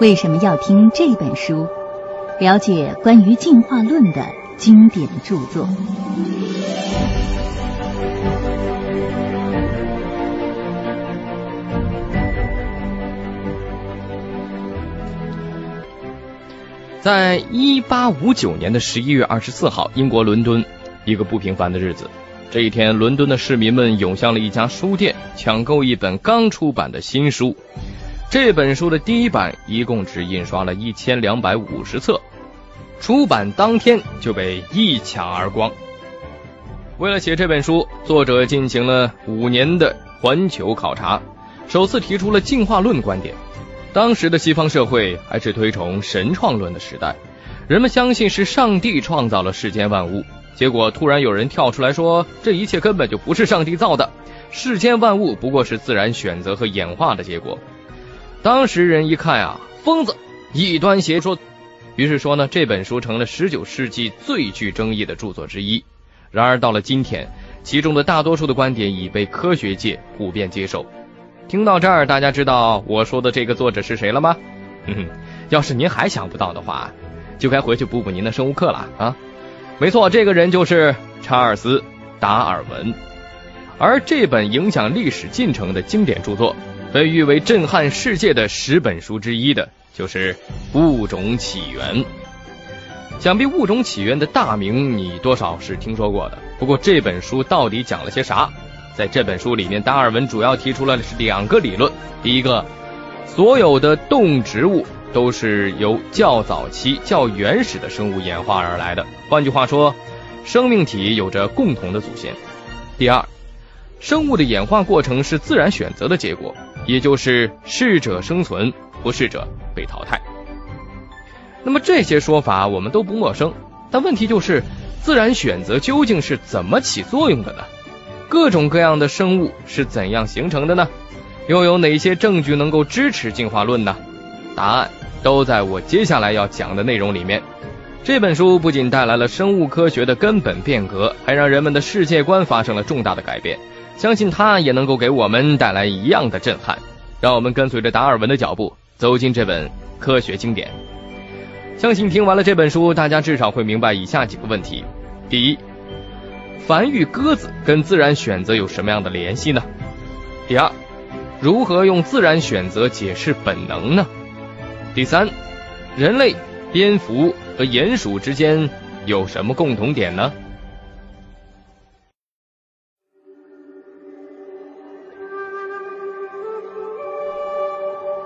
为什么要听这本书？了解关于进化论的经典著作。在一八五九年的十一月二十四号，英国伦敦，一个不平凡的日子。这一天，伦敦的市民们涌向了一家书店，抢购一本刚出版的新书。这本书的第一版一共只印刷了一千两百五十册，出版当天就被一抢而光。为了写这本书，作者进行了五年的环球考察，首次提出了进化论观点。当时的西方社会还是推崇神创论的时代，人们相信是上帝创造了世间万物。结果突然有人跳出来说，这一切根本就不是上帝造的，世间万物不过是自然选择和演化的结果。当时人一看啊，疯子，异端邪说。于是说呢，这本书成了十九世纪最具争议的著作之一。然而到了今天，其中的大多数的观点已被科学界普遍接受。听到这儿，大家知道我说的这个作者是谁了吗？哼哼，要是您还想不到的话，就该回去补补您的生物课了啊！没错，这个人就是查尔斯·达尔文。而这本影响历史进程的经典著作，被誉为震撼世界的十本书之一的，就是《物种起源》。想必《物种起源》的大名你多少是听说过的。不过这本书到底讲了些啥？在这本书里面，达尔文主要提出了是两个理论。第一个，所有的动植物都是由较早期、较原始的生物演化而来的。换句话说，生命体有着共同的祖先。第二，生物的演化过程是自然选择的结果，也就是适者生存，不适者被淘汰。那么这些说法我们都不陌生，但问题就是，自然选择究竟是怎么起作用的呢？各种各样的生物是怎样形成的呢？又有哪些证据能够支持进化论呢？答案都在我接下来要讲的内容里面。这本书不仅带来了生物科学的根本变革，还让人们的世界观发生了重大的改变。相信它也能够给我们带来一样的震撼。让我们跟随着达尔文的脚步，走进这本科学经典。相信听完了这本书，大家至少会明白以下几个问题：第一。繁育鸽子跟自然选择有什么样的联系呢？第二，如何用自然选择解释本能呢？第三，人类、蝙蝠和鼹鼠之间有什么共同点呢？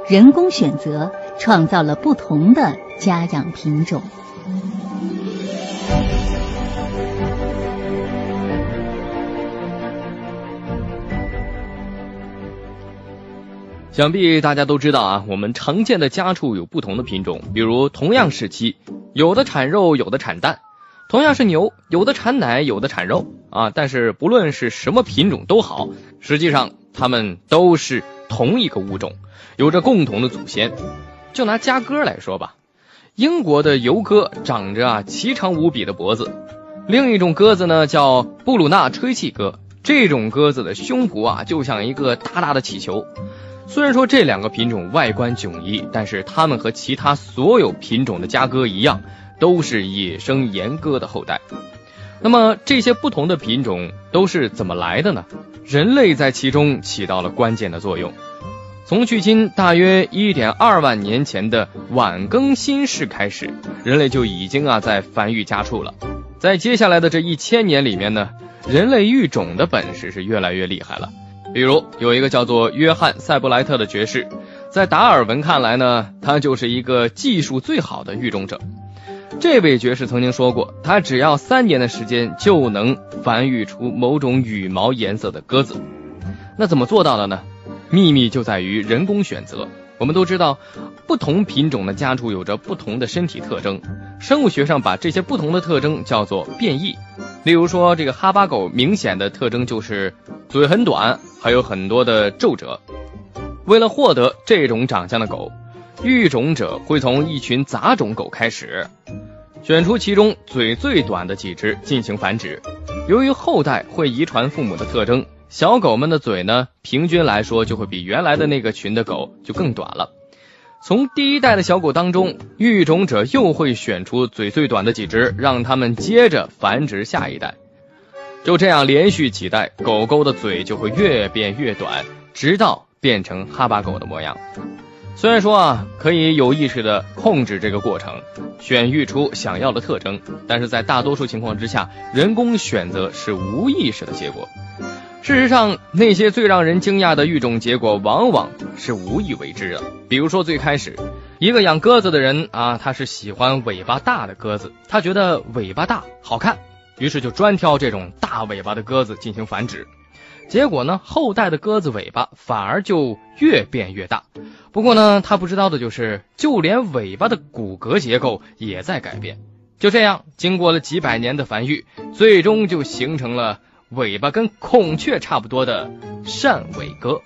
人工选择创造了不同的家养品种。想必大家都知道啊，我们常见的家畜有不同的品种，比如同样是鸡，有的产肉，有的产蛋；同样是牛，有的产奶，有的产肉啊。但是不论是什么品种都好，实际上它们都是同一个物种，有着共同的祖先。就拿家鸽来说吧，英国的油鸽长着啊奇长无比的脖子，另一种鸽子呢叫布鲁纳吹气鸽，这种鸽子的胸脯啊就像一个大大的气球。虽然说这两个品种外观迥异，但是它们和其他所有品种的家鸽一样，都是野生岩鸽的后代。那么这些不同的品种都是怎么来的呢？人类在其中起到了关键的作用。从距今大约一点二万年前的晚更新世开始，人类就已经啊在繁育家畜了。在接下来的这一千年里面呢，人类育种的本事是越来越厉害了。比如有一个叫做约翰·塞布莱特的爵士，在达尔文看来呢，他就是一个技术最好的育种者。这位爵士曾经说过，他只要三年的时间就能繁育出某种羽毛颜色的鸽子。那怎么做到的呢？秘密就在于人工选择。我们都知道，不同品种的家畜有着不同的身体特征，生物学上把这些不同的特征叫做变异。例如说，这个哈巴狗明显的特征就是嘴很短，还有很多的皱褶。为了获得这种长相的狗，育种者会从一群杂种狗开始，选出其中嘴最短的几只进行繁殖。由于后代会遗传父母的特征，小狗们的嘴呢，平均来说就会比原来的那个群的狗就更短了。从第一代的小狗当中，育种者又会选出嘴最短的几只，让它们接着繁殖下一代。就这样连续几代，狗狗的嘴就会越变越短，直到变成哈巴狗的模样。虽然说啊，可以有意识的控制这个过程，选育出想要的特征，但是在大多数情况之下，人工选择是无意识的结果。事实上，那些最让人惊讶的育种结果，往往是无意为之的。比如说，最开始，一个养鸽子的人啊，他是喜欢尾巴大的鸽子，他觉得尾巴大好看，于是就专挑这种大尾巴的鸽子进行繁殖。结果呢，后代的鸽子尾巴反而就越变越大。不过呢，他不知道的就是，就连尾巴的骨骼结构也在改变。就这样，经过了几百年的繁育，最终就形成了尾巴跟孔雀差不多的扇尾鸽。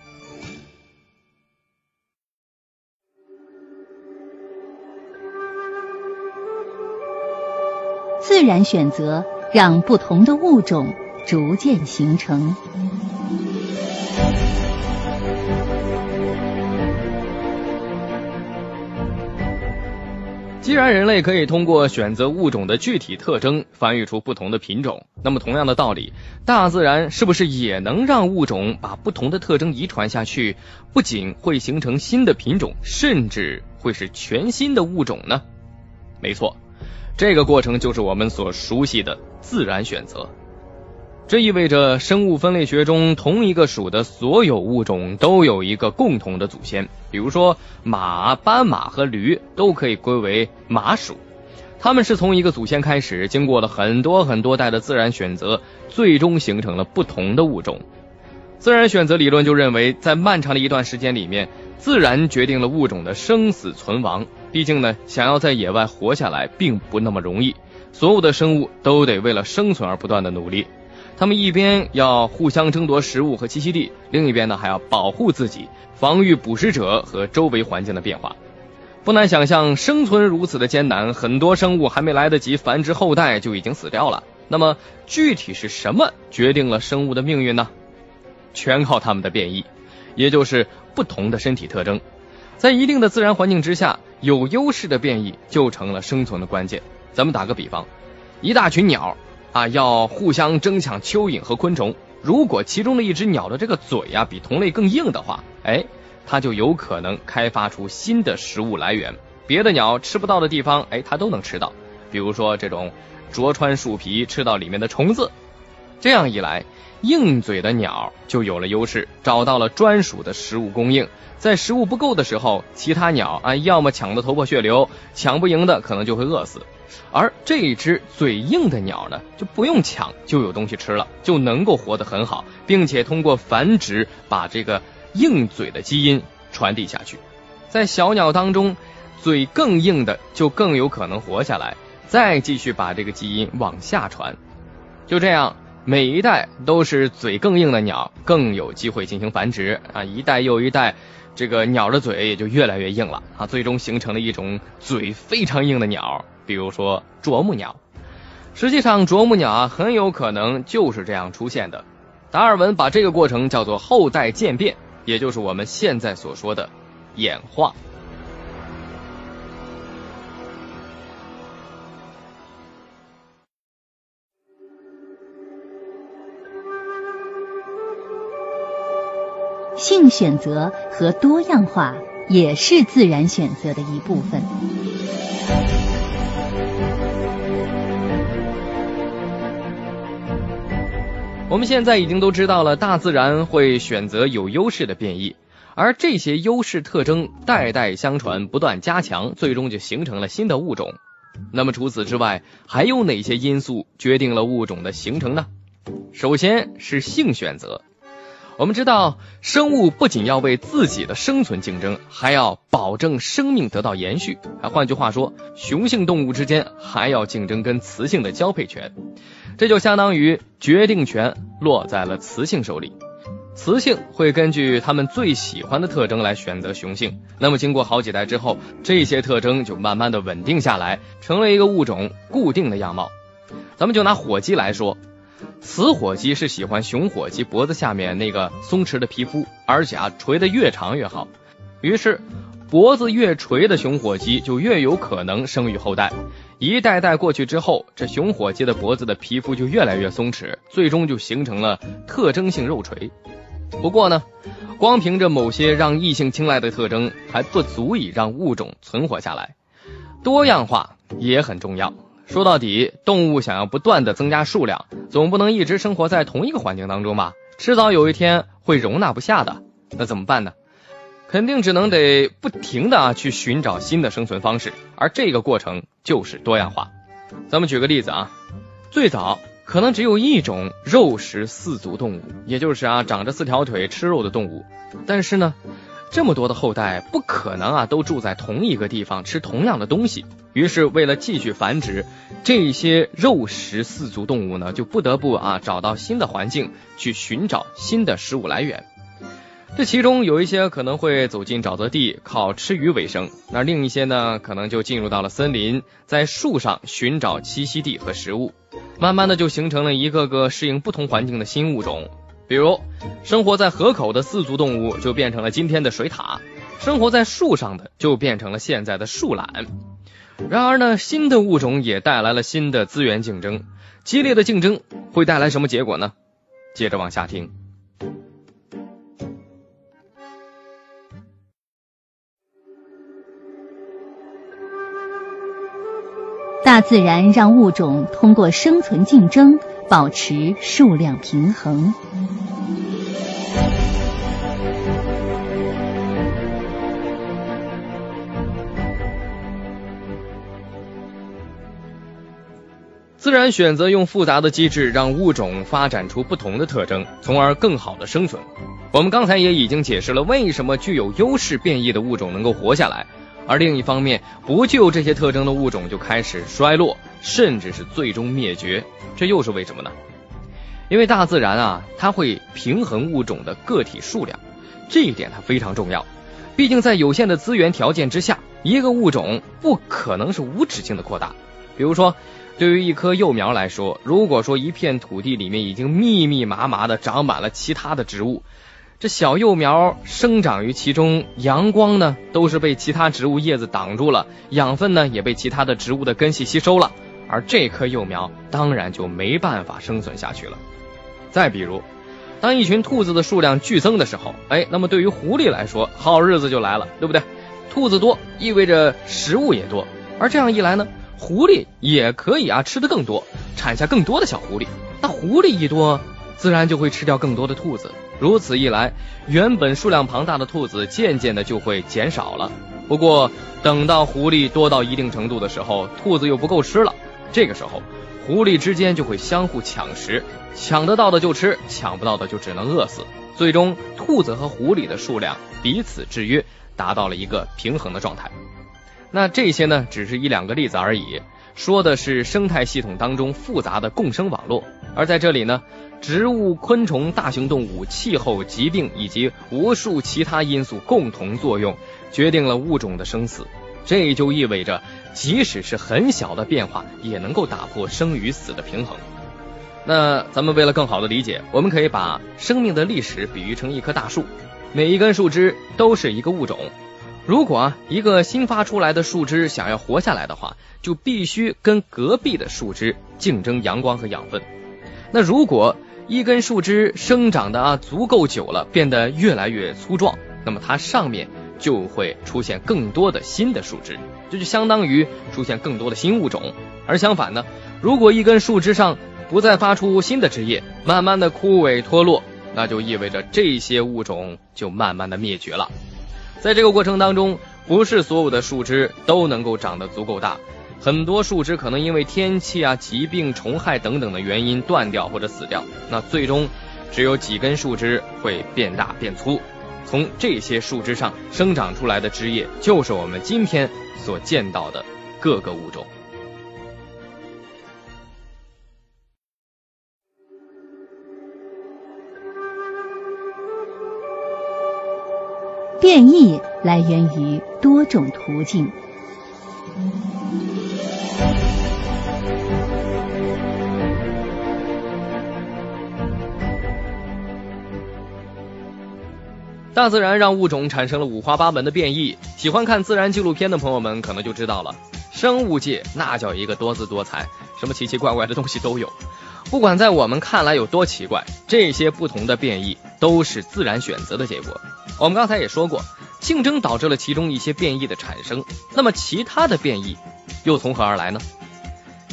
自然选择让不同的物种逐渐形成。既然人类可以通过选择物种的具体特征繁育出不同的品种，那么同样的道理，大自然是不是也能让物种把不同的特征遗传下去？不仅会形成新的品种，甚至会是全新的物种呢？没错，这个过程就是我们所熟悉的自然选择。这意味着生物分类学中，同一个属的所有物种都有一个共同的祖先。比如说，马、斑马和驴都可以归为马属。它们是从一个祖先开始，经过了很多很多代的自然选择，最终形成了不同的物种。自然选择理论就认为，在漫长的一段时间里面，自然决定了物种的生死存亡。毕竟呢，想要在野外活下来并不那么容易，所有的生物都得为了生存而不断的努力。他们一边要互相争夺食物和栖息地，另一边呢还要保护自己，防御捕食者和周围环境的变化。不难想象，生存如此的艰难，很多生物还没来得及繁殖后代就已经死掉了。那么，具体是什么决定了生物的命运呢？全靠它们的变异，也就是不同的身体特征。在一定的自然环境之下，有优势的变异就成了生存的关键。咱们打个比方，一大群鸟。啊，要互相争抢蚯蚓和昆虫。如果其中的一只鸟的这个嘴呀比同类更硬的话，哎，它就有可能开发出新的食物来源。别的鸟吃不到的地方，哎，它都能吃到。比如说这种啄穿树皮吃到里面的虫子。这样一来，硬嘴的鸟就有了优势，找到了专属的食物供应。在食物不够的时候，其他鸟啊，要么抢得头破血流，抢不赢的可能就会饿死。而这一只嘴硬的鸟呢，就不用抢就有东西吃了，就能够活得很好，并且通过繁殖把这个硬嘴的基因传递下去。在小鸟当中，嘴更硬的就更有可能活下来，再继续把这个基因往下传。就这样，每一代都是嘴更硬的鸟更有机会进行繁殖啊，一代又一代，这个鸟的嘴也就越来越硬了啊，最终形成了一种嘴非常硬的鸟。比如说啄木鸟，实际上啄木鸟啊很有可能就是这样出现的。达尔文把这个过程叫做后代渐变，也就是我们现在所说的演化。性选择和多样化也是自然选择的一部分。我们现在已经都知道了，大自然会选择有优势的变异，而这些优势特征代代相传，不断加强，最终就形成了新的物种。那么除此之外，还有哪些因素决定了物种的形成呢？首先是性选择。我们知道，生物不仅要为自己的生存竞争，还要保证生命得到延续。啊，换句话说，雄性动物之间还要竞争跟雌性的交配权，这就相当于决定权落在了雌性手里。雌性会根据它们最喜欢的特征来选择雄性。那么经过好几代之后，这些特征就慢慢的稳定下来，成了一个物种固定的样貌。咱们就拿火鸡来说。雌火鸡是喜欢雄火鸡脖子下面那个松弛的皮肤，而且啊垂得越长越好。于是脖子越垂的雄火鸡就越有可能生育后代。一代代过去之后，这雄火鸡的脖子的皮肤就越来越松弛，最终就形成了特征性肉垂。不过呢，光凭着某些让异性青睐的特征还不足以让物种存活下来，多样化也很重要。说到底，动物想要不断的增加数量，总不能一直生活在同一个环境当中吧？迟早有一天会容纳不下的，那怎么办呢？肯定只能得不停的啊去寻找新的生存方式，而这个过程就是多样化。咱们举个例子啊，最早可能只有一种肉食四足动物，也就是啊长着四条腿吃肉的动物，但是呢。这么多的后代不可能啊，都住在同一个地方吃同样的东西。于是为了继续繁殖，这些肉食四足动物呢，就不得不啊找到新的环境去寻找新的食物来源。这其中有一些可能会走进沼泽地，靠吃鱼为生；那另一些呢，可能就进入到了森林，在树上寻找栖息地和食物。慢慢的就形成了一个个适应不同环境的新物种。比如，生活在河口的四足动物就变成了今天的水獭，生活在树上的就变成了现在的树懒。然而呢，新的物种也带来了新的资源竞争，激烈的竞争会带来什么结果呢？接着往下听。大自然让物种通过生存竞争保持数量平衡。自然选择用复杂的机制让物种发展出不同的特征，从而更好的生存。我们刚才也已经解释了为什么具有优势变异的物种能够活下来。而另一方面，不具有这些特征的物种就开始衰落，甚至是最终灭绝。这又是为什么呢？因为大自然啊，它会平衡物种的个体数量，这一点它非常重要。毕竟在有限的资源条件之下，一个物种不可能是无止境的扩大。比如说，对于一棵幼苗来说，如果说一片土地里面已经密密麻麻的长满了其他的植物。这小幼苗生长于其中，阳光呢都是被其他植物叶子挡住了，养分呢也被其他的植物的根系吸收了，而这棵幼苗当然就没办法生存下去了。再比如，当一群兔子的数量剧增的时候，哎，那么对于狐狸来说，好日子就来了，对不对？兔子多意味着食物也多，而这样一来呢，狐狸也可以啊吃的更多，产下更多的小狐狸。那狐狸一多，自然就会吃掉更多的兔子。如此一来，原本数量庞大的兔子渐渐的就会减少了。不过，等到狐狸多到一定程度的时候，兔子又不够吃了。这个时候，狐狸之间就会相互抢食，抢得到的就吃，抢不到的就只能饿死。最终，兔子和狐狸的数量彼此制约，达到了一个平衡的状态。那这些呢，只是一两个例子而已，说的是生态系统当中复杂的共生网络。而在这里呢。植物、昆虫、大型动物、气候、疾病以及无数其他因素共同作用，决定了物种的生死。这就意味着，即使是很小的变化，也能够打破生与死的平衡。那咱们为了更好的理解，我们可以把生命的历史比喻成一棵大树，每一根树枝都是一个物种。如果啊一个新发出来的树枝想要活下来的话，就必须跟隔壁的树枝竞争阳光和养分。那如果一根树枝生长的啊足够久了，变得越来越粗壮，那么它上面就会出现更多的新的树枝，这就相当于出现更多的新物种。而相反呢，如果一根树枝上不再发出新的枝叶，慢慢的枯萎脱落，那就意味着这些物种就慢慢的灭绝了。在这个过程当中，不是所有的树枝都能够长得足够大。很多树枝可能因为天气啊、疾病、虫害等等的原因断掉或者死掉，那最终只有几根树枝会变大变粗。从这些树枝上生长出来的枝叶，就是我们今天所见到的各个物种。变异来源于多种途径。大自然让物种产生了五花八门的变异。喜欢看自然纪录片的朋友们可能就知道了，生物界那叫一个多姿多彩，什么奇奇怪怪的东西都有。不管在我们看来有多奇怪，这些不同的变异都是自然选择的结果。我们刚才也说过，竞争导致了其中一些变异的产生，那么其他的变异又从何而来呢？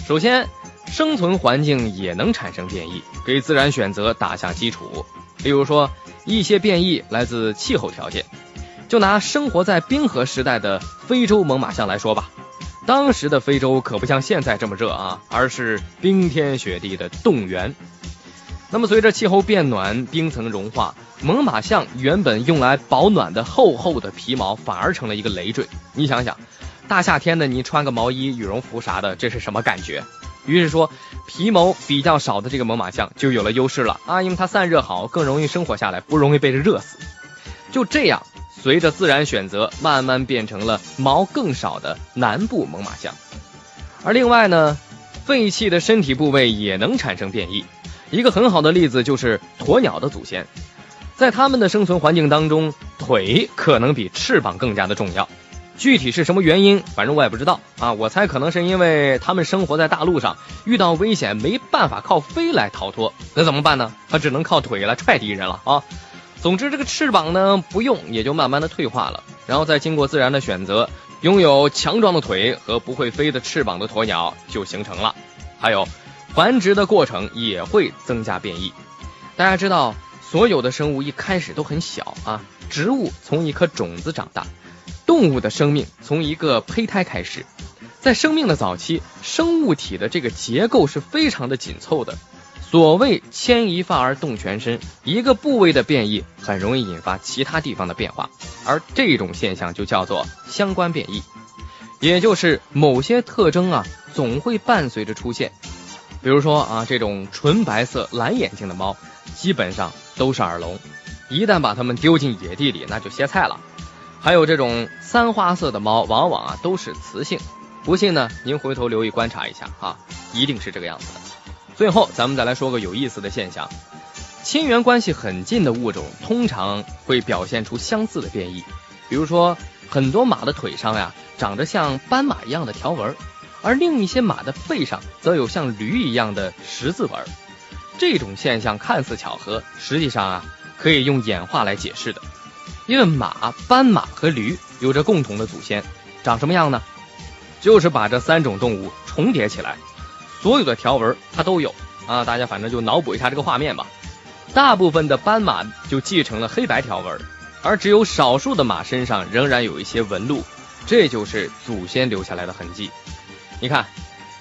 首先，生存环境也能产生变异，给自然选择打下基础。例如说，一些变异来自气候条件。就拿生活在冰河时代的非洲猛犸象来说吧。当时的非洲可不像现在这么热啊，而是冰天雪地的冻原。那么随着气候变暖，冰层融化，猛犸象原本用来保暖的厚厚的皮毛反而成了一个累赘。你想想，大夏天的你穿个毛衣、羽绒服啥的，这是什么感觉？于是说，皮毛比较少的这个猛犸象就有了优势了啊，因为它散热好，更容易生活下来，不容易被热死。就这样。随着自然选择，慢慢变成了毛更少的南部猛犸象。而另外呢，废弃的身体部位也能产生变异。一个很好的例子就是鸵鸟的祖先，在它们的生存环境当中，腿可能比翅膀更加的重要。具体是什么原因，反正我也不知道啊。我猜可能是因为它们生活在大陆上，遇到危险没办法靠飞来逃脱，那怎么办呢？它只能靠腿来踹敌人了啊。总之，这个翅膀呢不用，也就慢慢的退化了。然后再经过自然的选择，拥有强壮的腿和不会飞的翅膀的鸵鸟就形成了。还有，繁殖的过程也会增加变异。大家知道，所有的生物一开始都很小啊，植物从一颗种子长大，动物的生命从一个胚胎开始。在生命的早期，生物体的这个结构是非常的紧凑的。所谓牵一发而动全身，一个部位的变异很容易引发其他地方的变化，而这种现象就叫做相关变异，也就是某些特征啊总会伴随着出现。比如说啊，这种纯白色蓝眼睛的猫，基本上都是耳聋，一旦把它们丢进野地里，那就歇菜了。还有这种三花色的猫，往往啊都是雌性，不信呢，您回头留意观察一下啊，一定是这个样子的。最后，咱们再来说个有意思的现象：亲缘关系很近的物种通常会表现出相似的变异。比如说，很多马的腿上呀长着像斑马一样的条纹，而另一些马的背上则有像驴一样的十字纹。这种现象看似巧合，实际上啊可以用演化来解释的。因为马、斑马和驴有着共同的祖先，长什么样呢？就是把这三种动物重叠起来。所有的条纹它都有啊，大家反正就脑补一下这个画面吧。大部分的斑马就继承了黑白条纹，而只有少数的马身上仍然有一些纹路，这就是祖先留下来的痕迹。你看，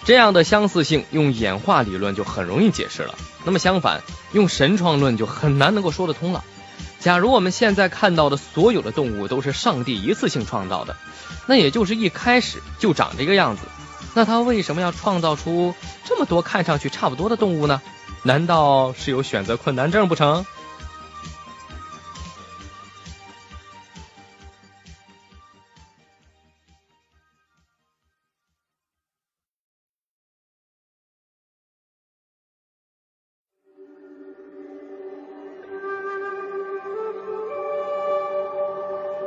这样的相似性用演化理论就很容易解释了。那么相反，用神创论就很难能够说得通了。假如我们现在看到的所有的动物都是上帝一次性创造的，那也就是一开始就长这个样子。那他为什么要创造出这么多看上去差不多的动物呢？难道是有选择困难症不成？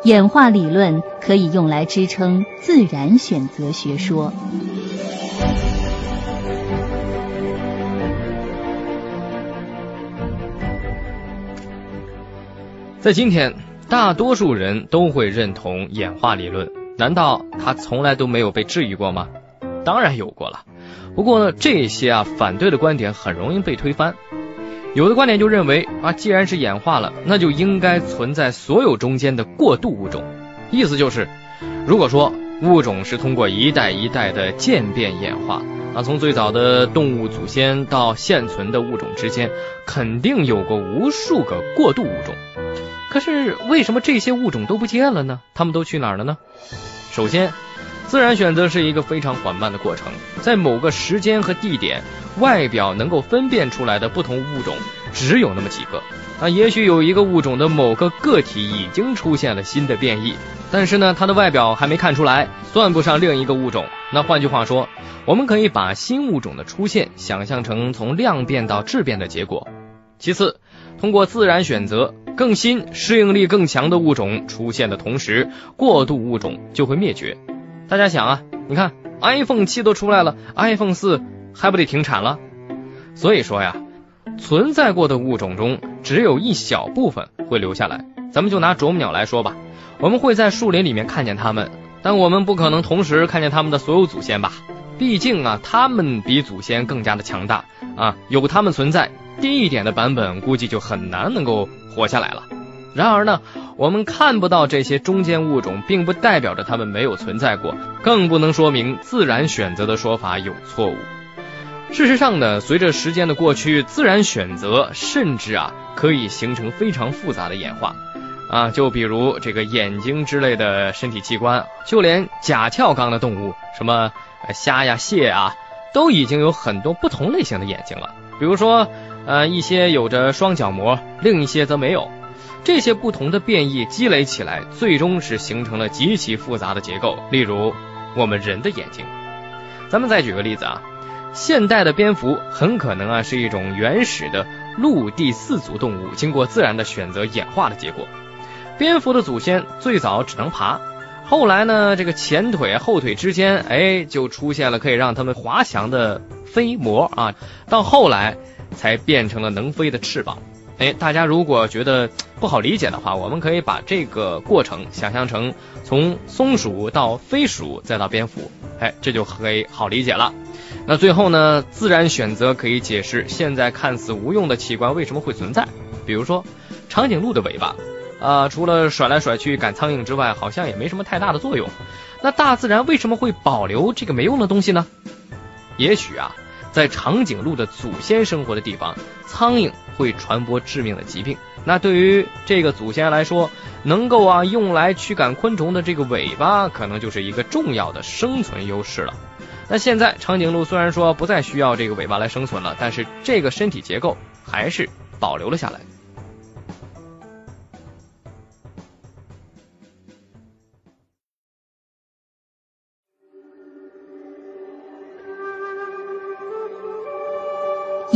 演化理论可以用来支撑自然选择学说。在今天，大多数人都会认同演化理论。难道它从来都没有被质疑过吗？当然有过了。不过呢，这些啊反对的观点很容易被推翻。有的观点就认为啊，既然是演化了，那就应该存在所有中间的过渡物种。意思就是，如果说物种是通过一代一代的渐变演化，啊，从最早的动物祖先到现存的物种之间，肯定有过无数个过渡物种。可是为什么这些物种都不见了呢？它们都去哪儿了呢？首先，自然选择是一个非常缓慢的过程，在某个时间和地点，外表能够分辨出来的不同物种只有那么几个。啊，也许有一个物种的某个个体已经出现了新的变异，但是呢，它的外表还没看出来，算不上另一个物种。那换句话说，我们可以把新物种的出现想象成从量变到质变的结果。其次，通过自然选择。更新、适应力更强的物种出现的同时，过渡物种就会灭绝。大家想啊，你看 iPhone 七都出来了，iPhone 四还不得停产了？所以说呀，存在过的物种中，只有一小部分会留下来。咱们就拿啄木鸟来说吧，我们会在树林里面看见它们，但我们不可能同时看见它们的所有祖先吧？毕竟啊，它们比祖先更加的强大啊，有它们存在。低一点的版本估计就很难能够活下来了。然而呢，我们看不到这些中间物种，并不代表着它们没有存在过，更不能说明自然选择的说法有错误。事实上呢，随着时间的过去，自然选择甚至啊可以形成非常复杂的演化啊，就比如这个眼睛之类的身体器官，就连甲壳纲的动物，什么虾呀、蟹啊，都已经有很多不同类型的眼睛了，比如说。呃，一些有着双角膜，另一些则没有。这些不同的变异积累起来，最终是形成了极其复杂的结构。例如，我们人的眼睛。咱们再举个例子啊，现代的蝙蝠很可能啊是一种原始的陆地四足动物，经过自然的选择演化的结果。蝙蝠的祖先最早只能爬，后来呢，这个前腿后腿之间，哎，就出现了可以让它们滑翔的飞膜啊。到后来。才变成了能飞的翅膀。哎，大家如果觉得不好理解的话，我们可以把这个过程想象成从松鼠到飞鼠再到蝙蝠，哎，这就可以好理解了。那最后呢，自然选择可以解释现在看似无用的器官为什么会存在。比如说长颈鹿的尾巴，啊，除了甩来甩去赶苍蝇之外，好像也没什么太大的作用。那大自然为什么会保留这个没用的东西呢？也许啊。在长颈鹿的祖先生活的地方，苍蝇会传播致命的疾病。那对于这个祖先来说，能够啊用来驱赶昆虫的这个尾巴，可能就是一个重要的生存优势了。那现在长颈鹿虽然说不再需要这个尾巴来生存了，但是这个身体结构还是保留了下来。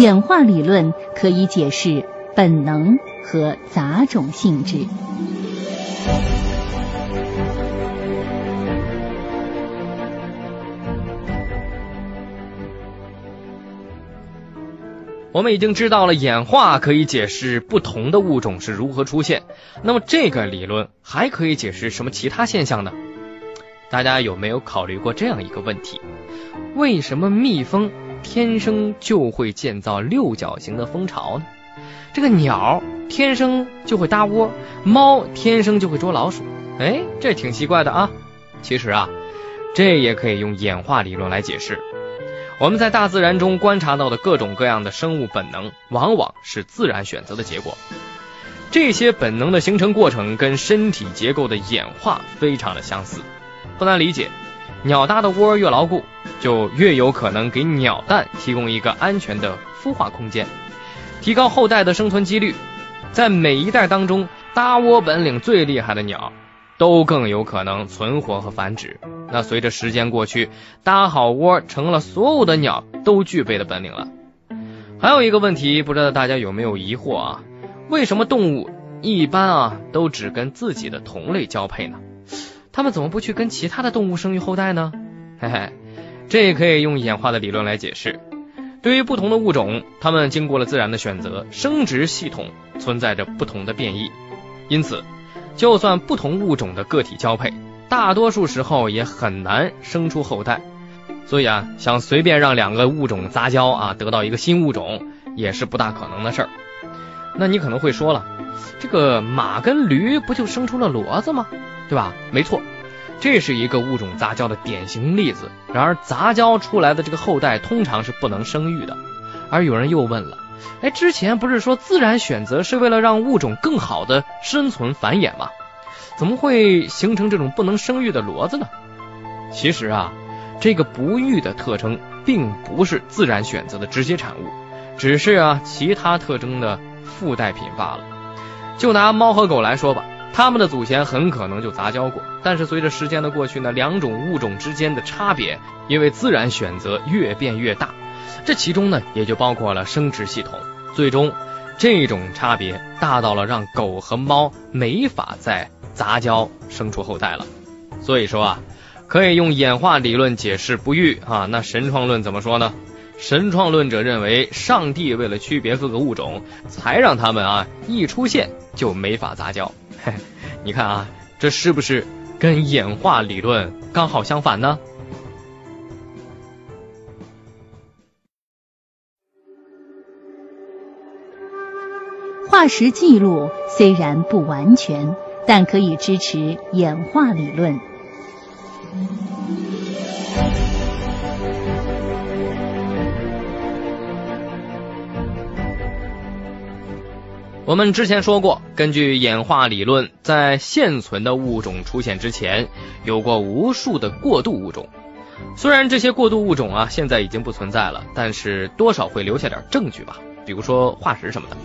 演化理论可以解释本能和杂种性质。我们已经知道了演化可以解释不同的物种是如何出现，那么这个理论还可以解释什么其他现象呢？大家有没有考虑过这样一个问题？为什么蜜蜂？天生就会建造六角形的蜂巢呢？这个鸟天生就会搭窝，猫天生就会捉老鼠。哎，这挺奇怪的啊。其实啊，这也可以用演化理论来解释。我们在大自然中观察到的各种各样的生物本能，往往是自然选择的结果。这些本能的形成过程跟身体结构的演化非常的相似，不难理解。鸟搭的窝越牢固，就越有可能给鸟蛋提供一个安全的孵化空间，提高后代的生存几率。在每一代当中，搭窝本领最厉害的鸟，都更有可能存活和繁殖。那随着时间过去，搭好窝成了所有的鸟都具备的本领了。还有一个问题，不知道大家有没有疑惑啊？为什么动物一般啊都只跟自己的同类交配呢？他们怎么不去跟其他的动物生育后代呢？嘿嘿，这也可以用演化的理论来解释。对于不同的物种，它们经过了自然的选择，生殖系统存在着不同的变异，因此，就算不同物种的个体交配，大多数时候也很难生出后代。所以啊，想随便让两个物种杂交啊，得到一个新物种，也是不大可能的事儿。那你可能会说了，这个马跟驴不就生出了骡子吗？对吧？没错，这是一个物种杂交的典型例子。然而，杂交出来的这个后代通常是不能生育的。而有人又问了：哎，之前不是说自然选择是为了让物种更好的生存繁衍吗？怎么会形成这种不能生育的骡子呢？其实啊，这个不育的特征并不是自然选择的直接产物，只是啊其他特征的附带品罢了。就拿猫和狗来说吧。他们的祖先很可能就杂交过，但是随着时间的过去呢，两种物种之间的差别因为自然选择越变越大，这其中呢也就包括了生殖系统，最终这种差别大到了让狗和猫没法再杂交生出后代了。所以说啊，可以用演化理论解释不育啊。那神创论怎么说呢？神创论者认为，上帝为了区别各个物种，才让他们啊一出现就没法杂交。嘿，你看啊，这是不是跟演化理论刚好相反呢？化石记录虽然不完全，但可以支持演化理论。我们之前说过，根据演化理论，在现存的物种出现之前，有过无数的过渡物种。虽然这些过渡物种啊现在已经不存在了，但是多少会留下点证据吧，比如说化石什么的。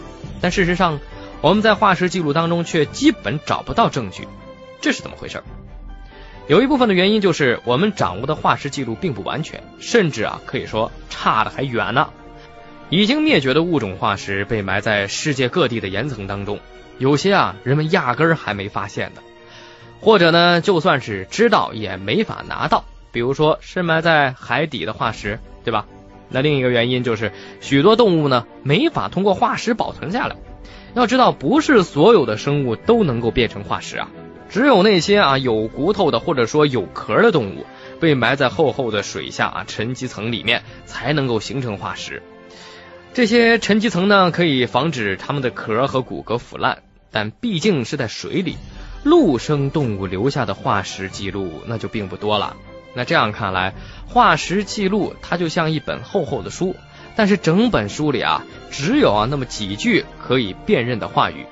但事实上，我们在化石记录当中却基本找不到证据，这是怎么回事？有一部分的原因就是我们掌握的化石记录并不完全，甚至啊可以说差的还远呢。已经灭绝的物种化石被埋在世界各地的岩层当中，有些啊人们压根儿还没发现的，或者呢就算是知道也没法拿到，比如说深埋在海底的化石，对吧？那另一个原因就是许多动物呢没法通过化石保存下来。要知道，不是所有的生物都能够变成化石啊，只有那些啊有骨头的或者说有壳的动物，被埋在厚厚的水下啊沉积层里面，才能够形成化石。这些沉积层呢，可以防止它们的壳和骨骼腐烂，但毕竟是在水里，陆生动物留下的化石记录那就并不多了。那这样看来，化石记录它就像一本厚厚的书。但是整本书里啊，只有啊那么几句可以辨认的话语。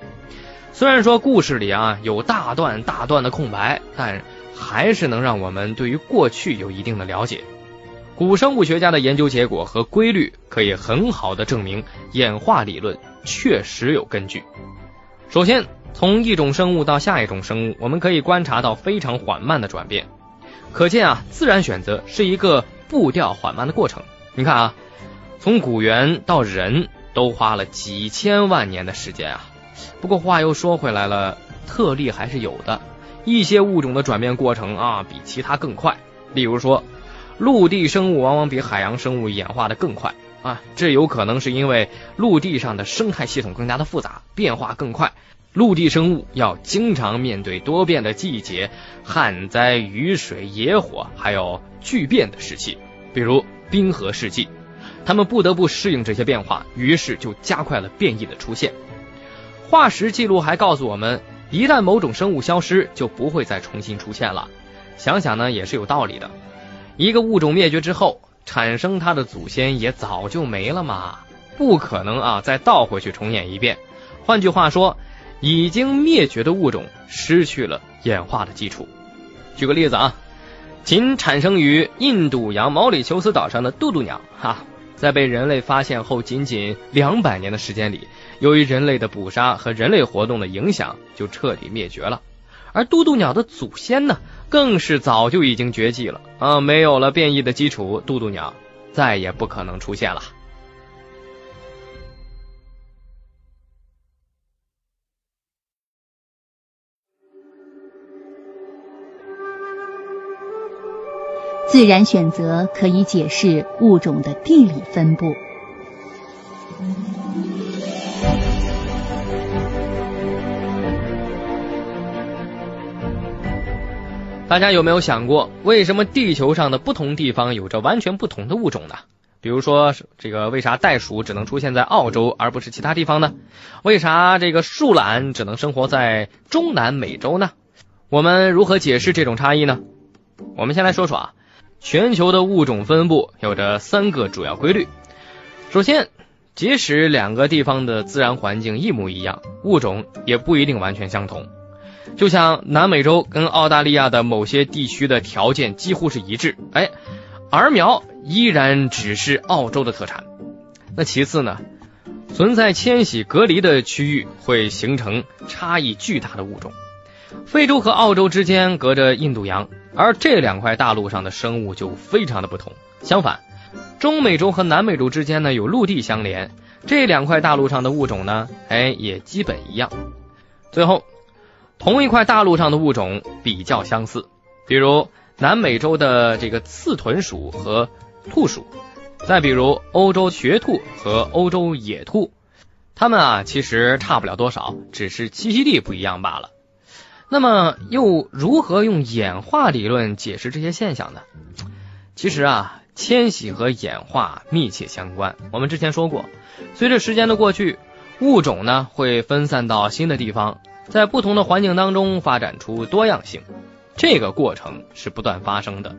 虽然说故事里啊有大段大段的空白，但还是能让我们对于过去有一定的了解。古生物学家的研究结果和规律，可以很好的证明演化理论确实有根据。首先，从一种生物到下一种生物，我们可以观察到非常缓慢的转变，可见啊，自然选择是一个步调缓慢的过程。你看啊。从古猿到人都花了几千万年的时间啊！不过话又说回来了，特例还是有的。一些物种的转变过程啊，比其他更快。例如说，陆地生物往往比海洋生物演化的更快啊，这有可能是因为陆地上的生态系统更加的复杂，变化更快。陆地生物要经常面对多变的季节、旱灾、雨水、野火，还有巨变的时期，比如冰河世纪。他们不得不适应这些变化，于是就加快了变异的出现。化石记录还告诉我们，一旦某种生物消失，就不会再重新出现了。想想呢，也是有道理的。一个物种灭绝之后，产生它的祖先也早就没了嘛，不可能啊再倒回去重演一遍。换句话说，已经灭绝的物种失去了演化的基础。举个例子啊，仅产生于印度洋毛里求斯岛上的渡渡鸟，哈。在被人类发现后，仅仅两百年的时间里，由于人类的捕杀和人类活动的影响，就彻底灭绝了。而渡渡鸟的祖先呢，更是早就已经绝迹了啊！没有了变异的基础，渡渡鸟再也不可能出现了。自然选择可以解释物种的地理分布。大家有没有想过，为什么地球上的不同地方有着完全不同的物种呢？比如说，这个为啥袋鼠只能出现在澳洲而不是其他地方呢？为啥这个树懒只能生活在中南美洲呢？我们如何解释这种差异呢？我们先来说说啊。全球的物种分布有着三个主要规律。首先，即使两个地方的自然环境一模一样，物种也不一定完全相同。就像南美洲跟澳大利亚的某些地区的条件几乎是一致，哎，儿苗依然只是澳洲的特产。那其次呢，存在迁徙隔离的区域会形成差异巨大的物种。非洲和澳洲之间隔着印度洋。而这两块大陆上的生物就非常的不同。相反，中美洲和南美洲之间呢有陆地相连，这两块大陆上的物种呢，哎也基本一样。最后，同一块大陆上的物种比较相似，比如南美洲的这个刺豚鼠和兔鼠，再比如欧洲雪兔和欧洲野兔，它们啊其实差不了多少，只是栖息地不一样罢了。那么又如何用演化理论解释这些现象呢？其实啊，迁徙和演化密切相关。我们之前说过，随着时间的过去，物种呢会分散到新的地方，在不同的环境当中发展出多样性。这个过程是不断发生的，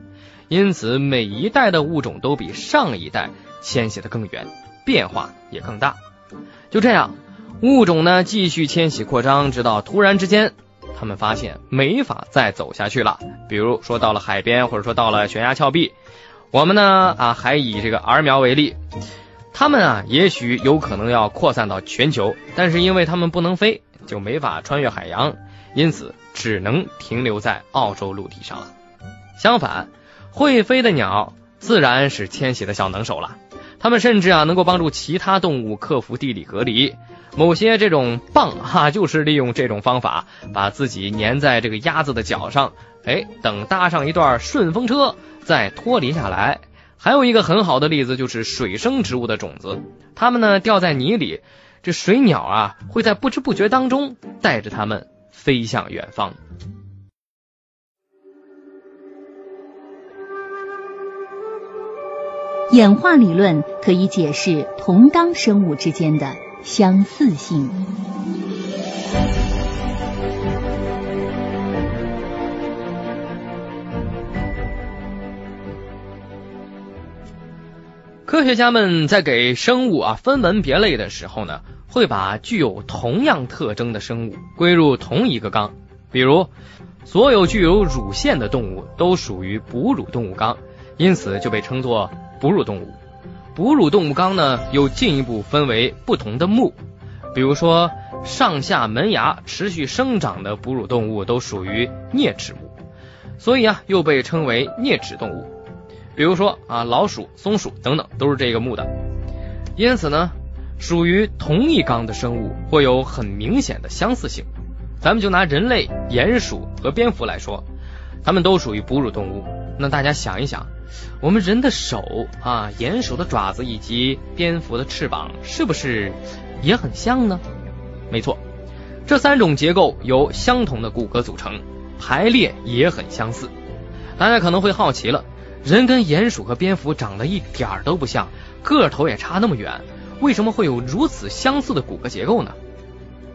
因此每一代的物种都比上一代迁徙的更远，变化也更大。就这样，物种呢继续迁徙扩张，直到突然之间。他们发现没法再走下去了，比如说到了海边，或者说到了悬崖峭壁。我们呢啊，还以这个儿苗为例，他们啊，也许有可能要扩散到全球，但是因为他们不能飞，就没法穿越海洋，因此只能停留在澳洲陆地上了。相反，会飞的鸟自然是迁徙的小能手了，它们甚至啊能够帮助其他动物克服地理隔离。某些这种蚌哈，就是利用这种方法，把自己粘在这个鸭子的脚上，哎，等搭上一段顺风车，再脱离下来。还有一个很好的例子，就是水生植物的种子，它们呢掉在泥里，这水鸟啊会在不知不觉当中带着它们飞向远方。演化理论可以解释同纲生物之间的。相似性。科学家们在给生物啊分门别类的时候呢，会把具有同样特征的生物归入同一个纲。比如，所有具有乳腺的动物都属于哺乳动物纲，因此就被称作哺乳动物。哺乳动物纲呢，又进一步分为不同的目，比如说上下门牙持续生长的哺乳动物都属于啮齿目，所以啊又被称为啮齿动物。比如说啊老鼠、松鼠等等都是这个目的。因此呢，属于同一纲的生物会有很明显的相似性。咱们就拿人类、鼹鼠和蝙蝠来说，它们都属于哺乳动物。那大家想一想。我们人的手啊，鼹鼠的爪子以及蝙蝠的翅膀，是不是也很像呢？没错，这三种结构由相同的骨骼组成，排列也很相似。大家可能会好奇了，人跟鼹鼠和蝙蝠长得一点都不像，个头也差那么远，为什么会有如此相似的骨骼结构呢？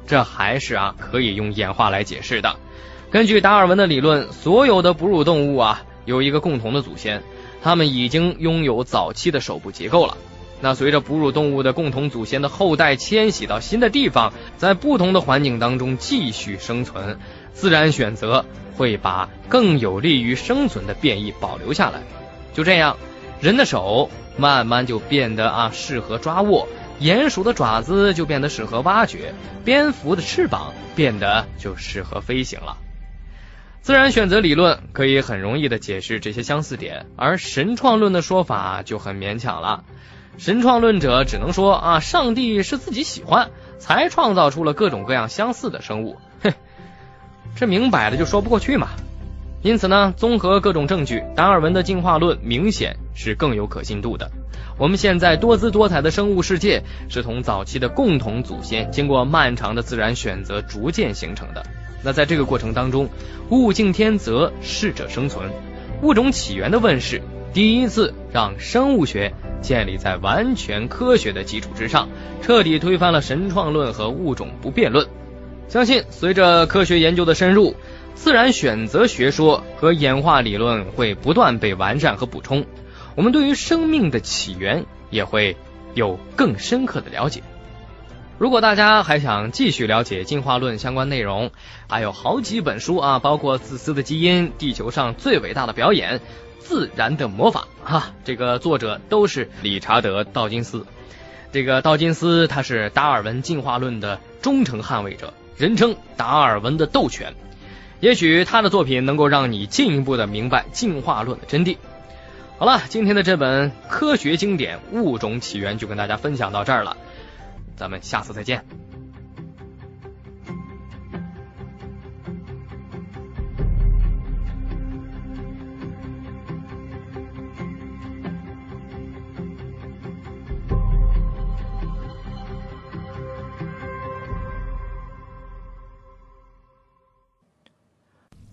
这还是啊可以用演化来解释的。根据达尔文的理论，所有的哺乳动物啊有一个共同的祖先。它们已经拥有早期的手部结构了。那随着哺乳动物的共同祖先的后代迁徙到新的地方，在不同的环境当中继续生存，自然选择会把更有利于生存的变异保留下来。就这样，人的手慢慢就变得啊适合抓握，鼹鼠的爪子就变得适合挖掘，蝙蝠的翅膀变得就适合飞行了。自然选择理论可以很容易的解释这些相似点，而神创论的说法就很勉强了。神创论者只能说啊，上帝是自己喜欢才创造出了各种各样相似的生物，哼，这明摆的就说不过去嘛。因此呢，综合各种证据，达尔文的进化论明显是更有可信度的。我们现在多姿多彩的生物世界是从早期的共同祖先经过漫长的自然选择逐渐形成的。那在这个过程当中，物竞天择，适者生存，物种起源的问世，第一次让生物学建立在完全科学的基础之上，彻底推翻了神创论和物种不变论。相信随着科学研究的深入，自然选择学说和演化理论会不断被完善和补充，我们对于生命的起源也会有更深刻的了解。如果大家还想继续了解进化论相关内容，还有好几本书啊，包括《自私的基因》《地球上最伟大的表演》《自然的魔法》哈，这个作者都是理查德·道金斯。这个道金斯他是达尔文进化论的忠诚捍卫者，人称达尔文的斗犬。也许他的作品能够让你进一步的明白进化论的真谛。好了，今天的这本科学经典《物种起源》就跟大家分享到这儿了，咱们下次再见。